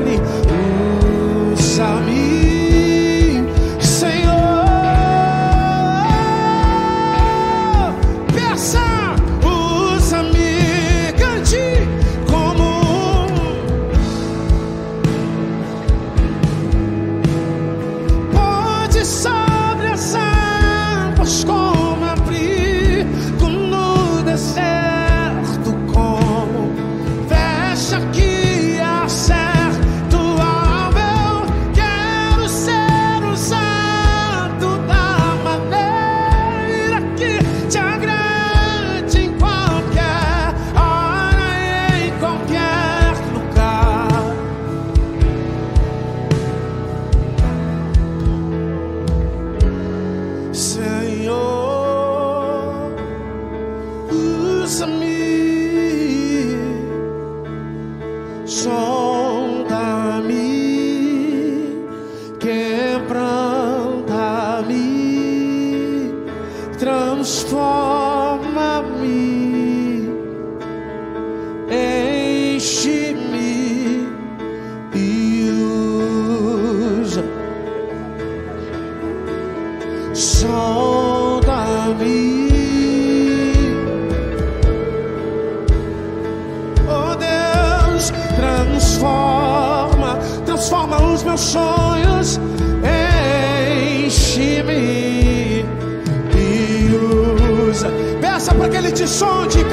Que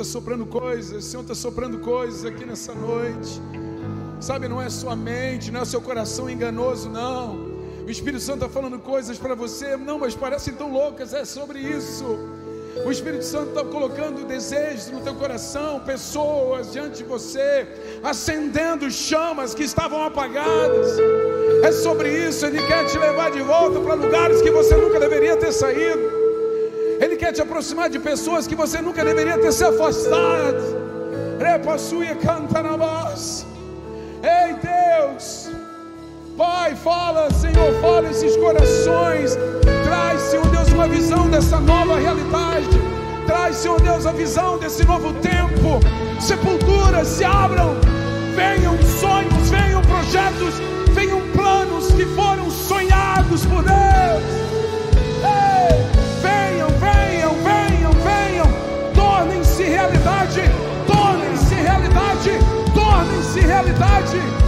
está soprando coisas. O Senhor está soprando coisas aqui nessa noite. Sabe, não é sua mente, não é seu coração enganoso, não. O Espírito Santo está falando coisas para você, não, mas parecem tão loucas. É sobre isso. O Espírito Santo está colocando desejos no teu coração, pessoas diante de você, acendendo chamas que estavam apagadas. É sobre isso, Ele quer te levar de volta para lugares que você nunca deveria ter saído. Quer te aproximar de pessoas que você nunca deveria ter se afastado. Repassuia canta na voz. Ei Deus, Pai, fala, Senhor, fala esses corações. Traz, Senhor Deus, uma visão dessa nova realidade. Traz, Senhor Deus, a visão desse novo tempo. Sepulturas se abram. Venham sonhos, venham projetos, venham planos que foram sonhados por Deus. Tornem-se realidade.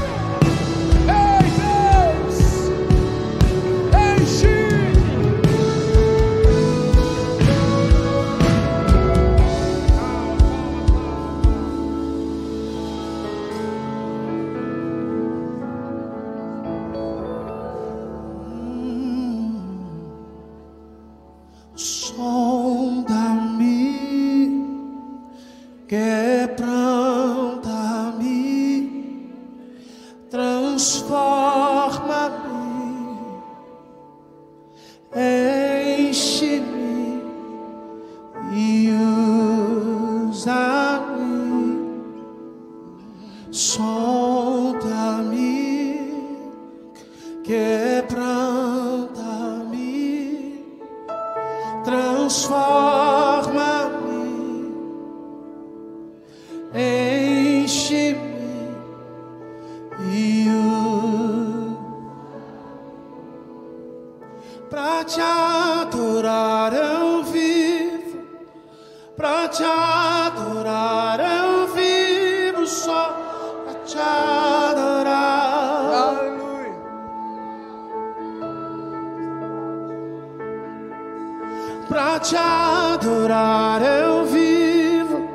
Pra te adorar eu vivo,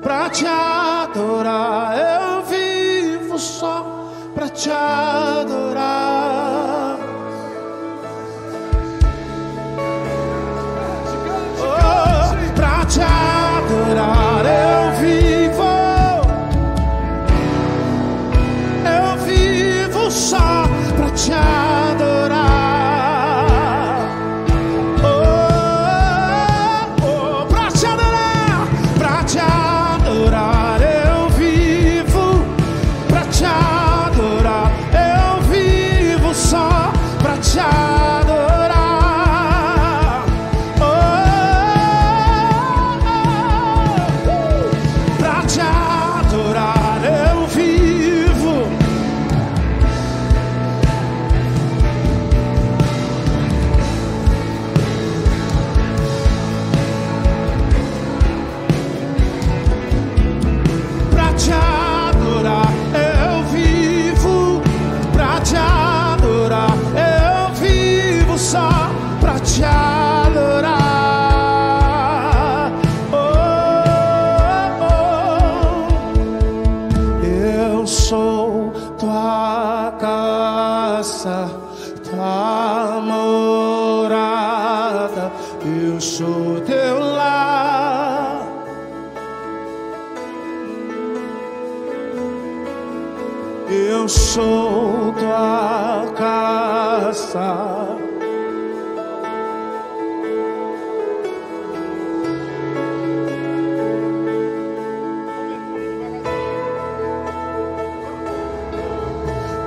pra te adorar eu vivo só pra te adorar.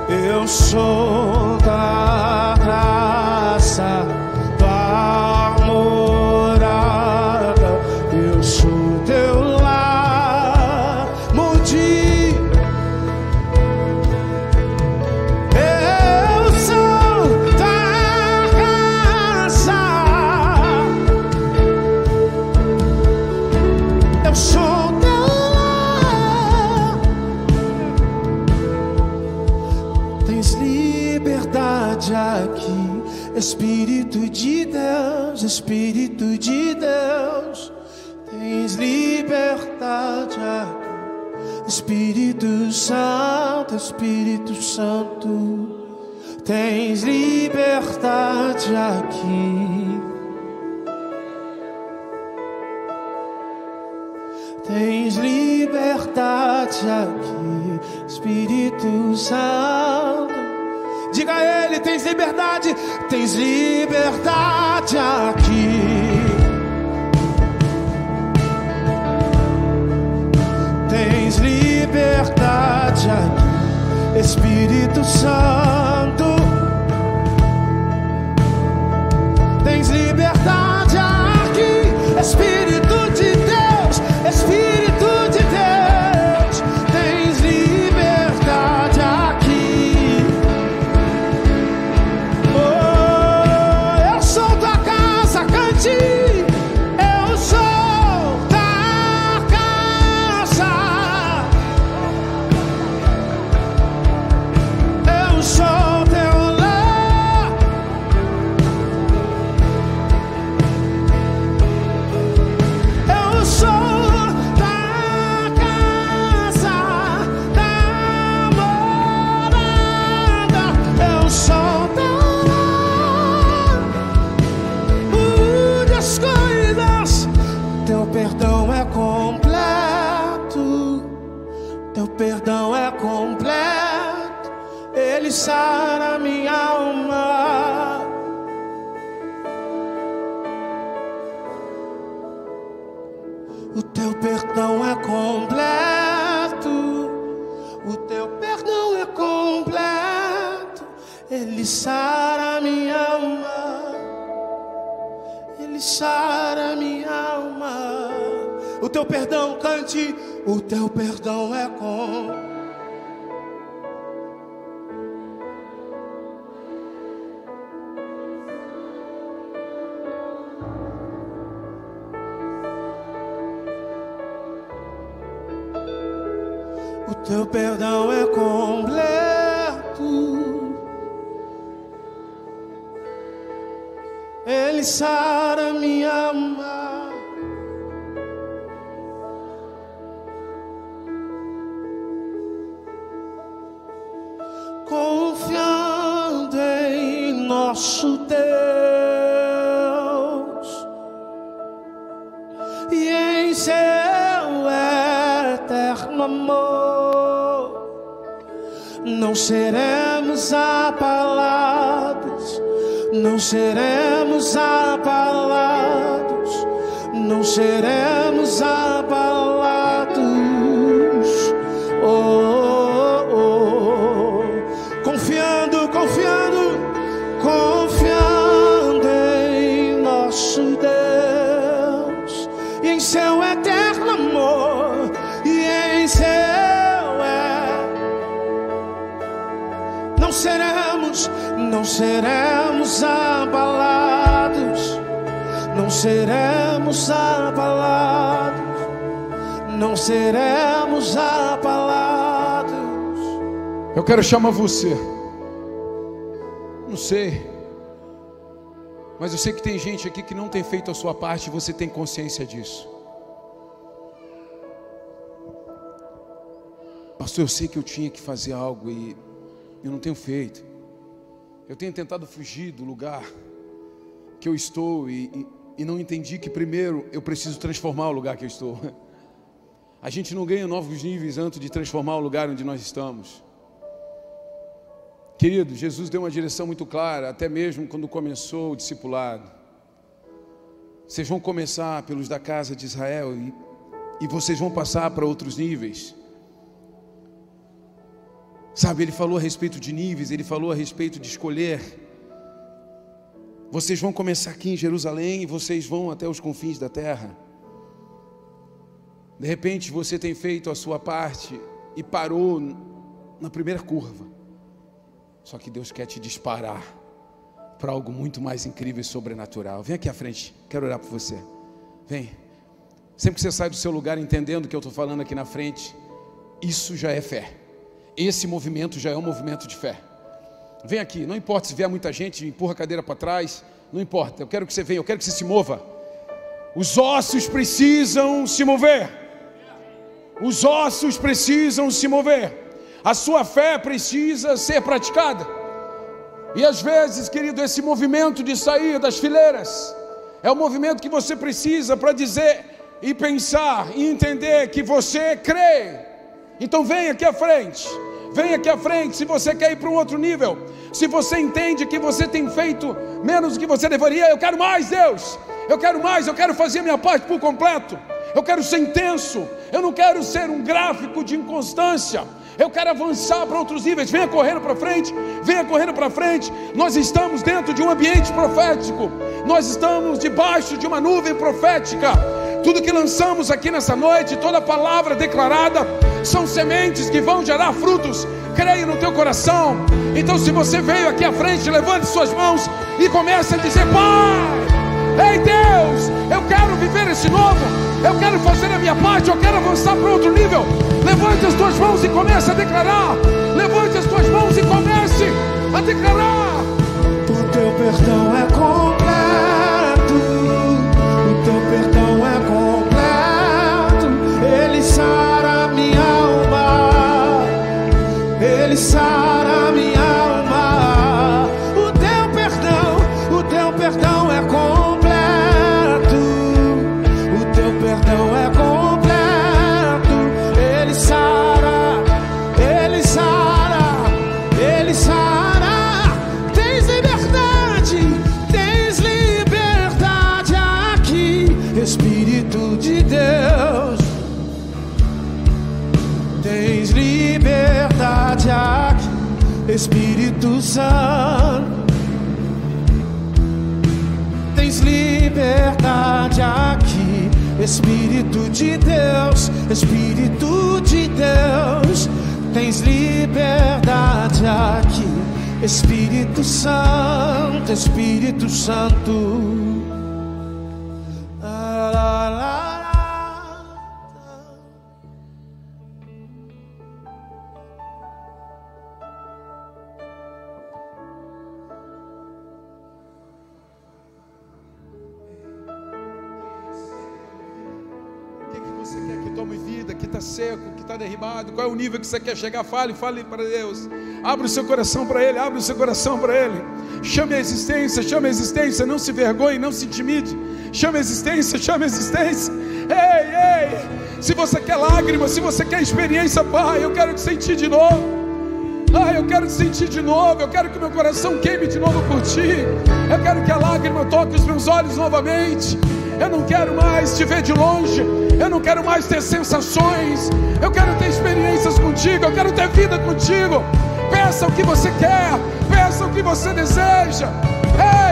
Eu sou da graça, Espírito de Deus. Tens liberdade aqui, Espírito Santo, Espírito Santo. Tens liberdade aqui. Tens liberdade aqui, Espírito Santo. Ele: tens liberdade, tens liberdade aqui. Tens liberdade aqui, Espírito Santo. Não seremos abalados, não seremos abalados, não seremos abalados. Eu quero chamar você. Não sei. Mas eu sei que tem gente aqui que não tem feito a sua parte você tem consciência disso. Pastor, eu sei que eu tinha que fazer algo e eu não tenho feito. Eu tenho tentado fugir do lugar que eu estou e, e, e não entendi que primeiro eu preciso transformar o lugar que eu estou. [LAUGHS] A gente não ganha novos níveis antes de transformar o lugar onde nós estamos. Querido, Jesus deu uma direção muito clara, até mesmo quando começou o discipulado. Vocês vão começar pelos da casa de Israel e, e vocês vão passar para outros níveis. Sabe, ele falou a respeito de níveis, ele falou a respeito de escolher. Vocês vão começar aqui em Jerusalém e vocês vão até os confins da terra. De repente você tem feito a sua parte e parou na primeira curva. Só que Deus quer te disparar para algo muito mais incrível e sobrenatural. Vem aqui à frente, quero orar por você. Vem. Sempre que você sai do seu lugar entendendo o que eu estou falando aqui na frente, isso já é fé. Esse movimento já é um movimento de fé. Vem aqui, não importa se vier muita gente, empurra a cadeira para trás, não importa. Eu quero que você venha, eu quero que você se mova. Os ossos precisam se mover. Os ossos precisam se mover a sua fé precisa ser praticada. E às vezes, querido, esse movimento de sair das fileiras é o movimento que você precisa para dizer e pensar e entender que você crê. Então vem aqui à frente. Vem aqui à frente se você quer ir para um outro nível. Se você entende que você tem feito menos do que você deveria, eu quero mais, Deus. Eu quero mais, eu quero fazer minha parte por completo. Eu quero ser intenso. Eu não quero ser um gráfico de inconstância. Eu quero avançar para outros níveis. Venha correndo para frente, venha correndo para frente. Nós estamos dentro de um ambiente profético. Nós estamos debaixo de uma nuvem profética. Tudo que lançamos aqui nessa noite, toda palavra declarada, são sementes que vão gerar frutos. Creia no teu coração. Então, se você veio aqui à frente, levante suas mãos e comece a dizer: Pai, ei Deus, eu quero viver esse novo. Eu quero fazer a minha parte. Eu quero avançar para outro nível. Levante as tuas mãos e comece a declarar. Levante as tuas mãos e comece a declarar. O teu perdão é completo. Santo. Tens liberdade aqui, Espírito de Deus, Espírito de Deus. Tens liberdade aqui, Espírito Santo, Espírito Santo. Qual é o nível que você quer chegar, fale, fale para Deus. Abra o seu coração para Ele, abra o seu coração para Ele. Chame a existência, chame a existência, não se vergonhe, não se intimide. Chame a existência, chame a existência. Ei, ei, se você quer lágrimas, se você quer experiência, Pai, eu quero te sentir de novo. Ah, eu quero te sentir de novo, eu quero que meu coração queime de novo por ti. Eu quero que a lágrima toque os meus olhos novamente. Eu não quero mais te ver de longe. Eu não quero mais ter sensações. Eu quero ter experiências contigo. Eu quero ter vida contigo. Peça o que você quer. Peça o que você deseja. Ei!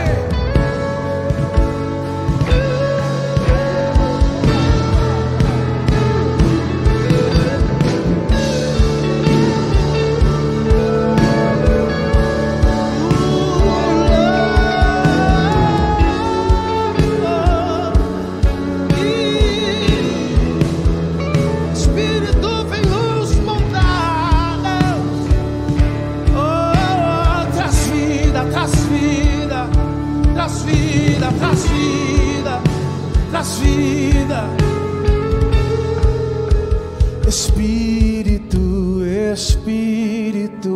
Espírito, Espírito,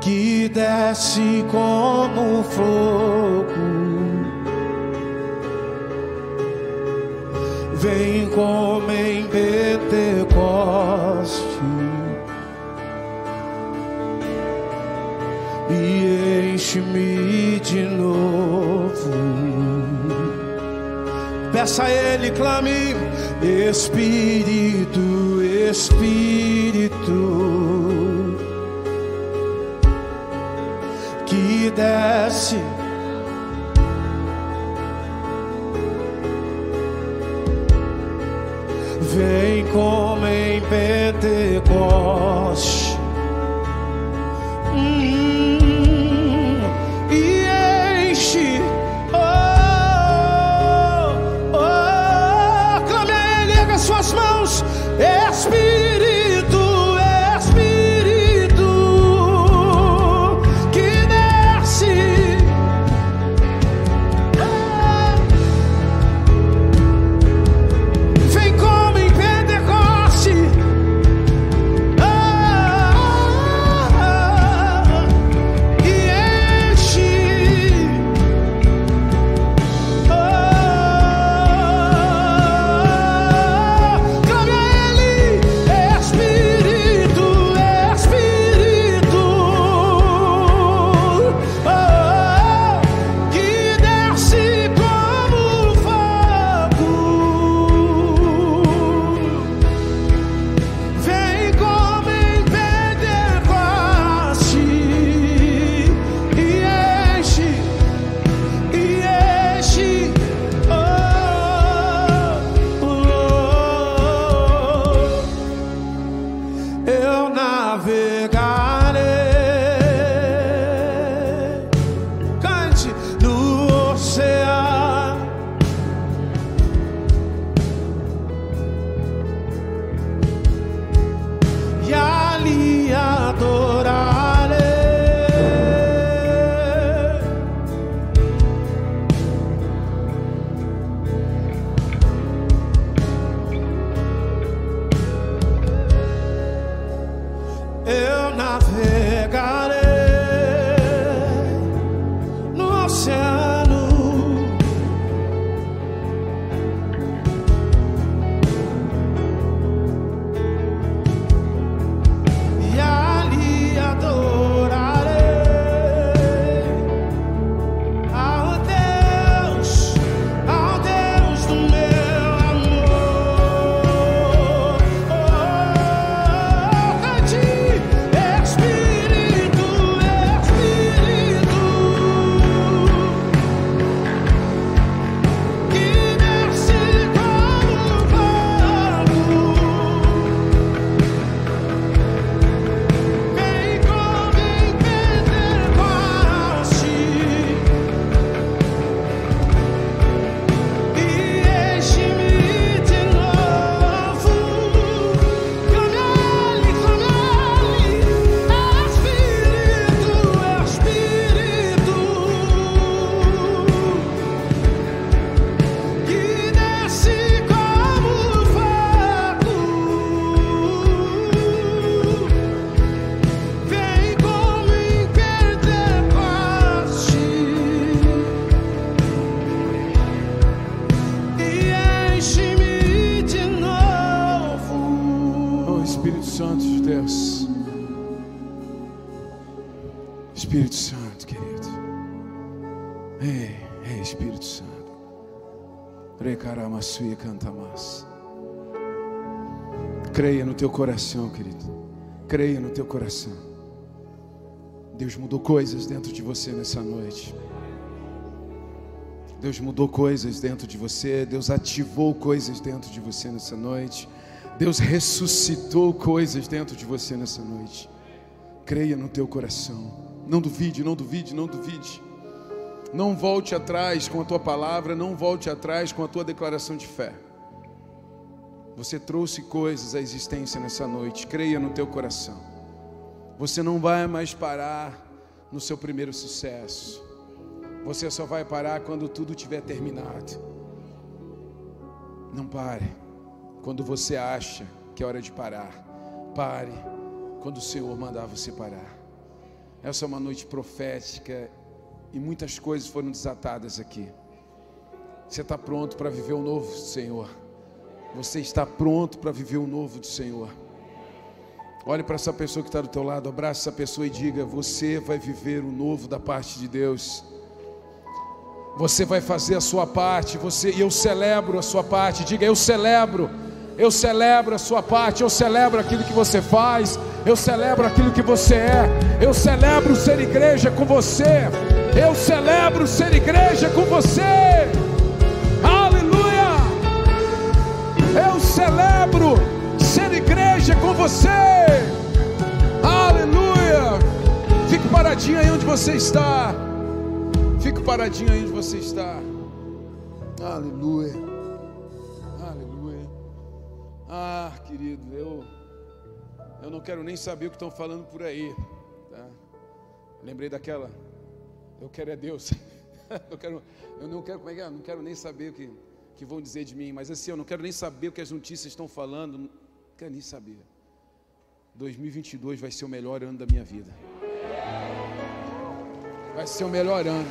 que desce como fogo, vem como em Pentecoste e enche-me peça a Ele, clame: Espírito, Espírito, que desce. Vem como em Pentecostes. canta mais. Creia no teu coração, querido. Creia no teu coração. Deus mudou coisas dentro de você nessa noite. Deus mudou coisas dentro de você. Deus ativou coisas dentro de você nessa noite. Deus ressuscitou coisas dentro de você nessa noite. Creia no teu coração. Não duvide, não duvide, não duvide. Não volte atrás com a tua palavra, não volte atrás com a tua declaração de fé. Você trouxe coisas à existência nessa noite, creia no teu coração. Você não vai mais parar no seu primeiro sucesso. Você só vai parar quando tudo tiver terminado. Não pare quando você acha que é hora de parar. Pare quando o Senhor mandar você parar. Essa é uma noite profética e muitas coisas foram desatadas aqui. Você está pronto para viver o novo, Senhor? Você está pronto para viver o novo do Senhor? Olhe para essa pessoa que está do teu lado, abraça essa pessoa e diga: Você vai viver o novo da parte de Deus. Você vai fazer a sua parte, você e eu celebro a sua parte. Diga: Eu celebro. Eu celebro a sua parte, eu celebro aquilo que você faz, eu celebro aquilo que você é, eu celebro ser igreja com você, eu celebro ser igreja com você. Aleluia! Eu celebro ser igreja com você. Aleluia! Fique paradinho aí onde você está. Fique paradinho aí onde você está. Aleluia. Aleluia. Ah, querido, eu eu não quero nem saber o que estão falando por aí. Tá? Lembrei daquela. Eu quero é Deus. [LAUGHS] eu, quero, eu não quero, como é que é? Não quero nem saber o que, que vão dizer de mim. Mas assim, eu não quero nem saber o que as notícias estão falando. Não quero nem saber. 2022 vai ser o melhor ano da minha vida. Vai ser o melhor ano.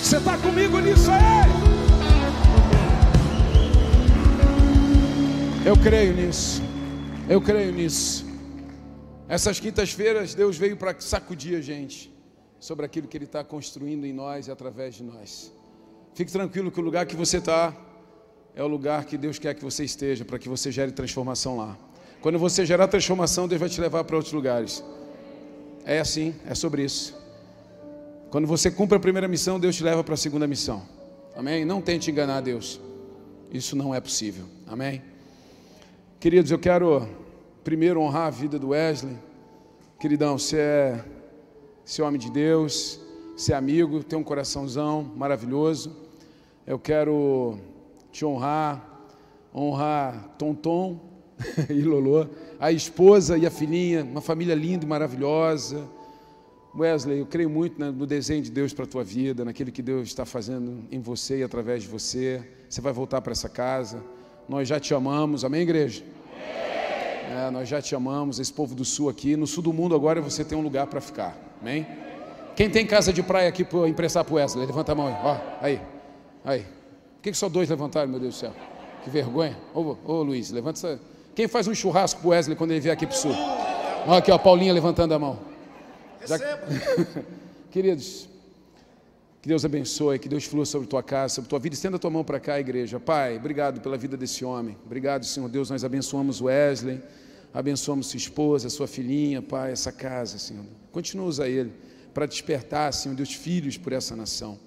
Você está comigo nisso aí? Eu creio nisso. Eu creio nisso. Essas quintas-feiras, Deus veio para sacudir a gente sobre aquilo que Ele está construindo em nós e através de nós. Fique tranquilo que o lugar que você está é o lugar que Deus quer que você esteja, para que você gere transformação lá. Quando você gerar transformação, Deus vai te levar para outros lugares. É assim, é sobre isso. Quando você cumpre a primeira missão, Deus te leva para a segunda missão. Amém? Não tente enganar Deus. Isso não é possível. Amém? Queridos, eu quero primeiro honrar a vida do Wesley. Queridão, você é, você é homem de Deus, você é amigo, tem um coraçãozão maravilhoso. Eu quero te honrar, honrar Tonton [LAUGHS] e Lolô, a esposa e a filhinha, uma família linda e maravilhosa Wesley, eu creio muito no desenho de Deus para a tua vida, naquilo que Deus está fazendo em você e através de você. Você vai voltar para essa casa. Nós já te amamos, amém, igreja? É, nós já te amamos, esse povo do sul aqui. No sul do mundo agora você tem um lugar para ficar, amém? Quem tem casa de praia aqui para emprestar para o Wesley? Levanta a mão aí, ó, aí, aí. Por que, que só dois levantaram, meu Deus do céu? Que vergonha. Ô, ô Luiz, levanta essa. Quem faz um churrasco para o Wesley quando ele vier aqui para o sul? Olha aqui, ó, Paulinha levantando a mão. Já... [LAUGHS] Queridos, que Deus abençoe, que Deus flua sobre tua casa, sobre tua vida. Estenda tua mão para cá, igreja. Pai, obrigado pela vida desse homem. Obrigado, Senhor Deus. Nós abençoamos Wesley, abençoamos sua esposa, sua filhinha, Pai, essa casa, Senhor. Continua a ele para despertar, Senhor Deus, filhos por essa nação.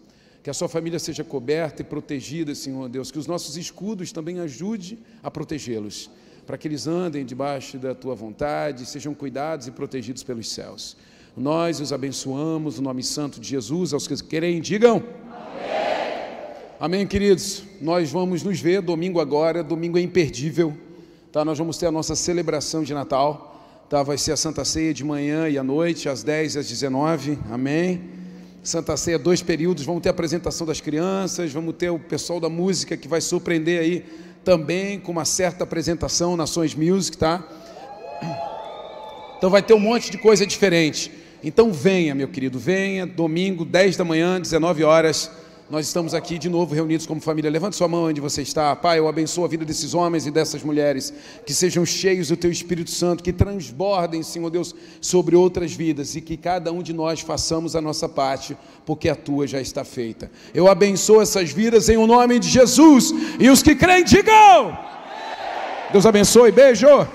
Que a sua família seja coberta e protegida, Senhor Deus. Que os nossos escudos também ajude a protegê-los, para que eles andem debaixo da tua vontade, sejam cuidados e protegidos pelos céus. Nós os abençoamos no nome santo de Jesus. Aos que querem, digam. Amém. Amém, queridos. Nós vamos nos ver domingo agora. Domingo é imperdível. Tá? Nós vamos ter a nossa celebração de Natal. Tá? Vai ser a Santa Ceia de manhã e à noite, às 10 e às 19. Amém. Santa Ceia, dois períodos. Vamos ter a apresentação das crianças. Vamos ter o pessoal da música que vai surpreender aí também com uma certa apresentação, Nações Music, tá? Então vai ter um monte de coisa diferente. Então venha, meu querido, venha, domingo, 10 da manhã, 19 horas. Nós estamos aqui de novo reunidos como família. Levante sua mão onde você está. Pai, eu abençoo a vida desses homens e dessas mulheres, que sejam cheios do teu Espírito Santo, que transbordem, Senhor Deus, sobre outras vidas e que cada um de nós façamos a nossa parte, porque a tua já está feita. Eu abençoo essas vidas em o nome de Jesus. E os que creem, digam: Deus abençoe. Beijo.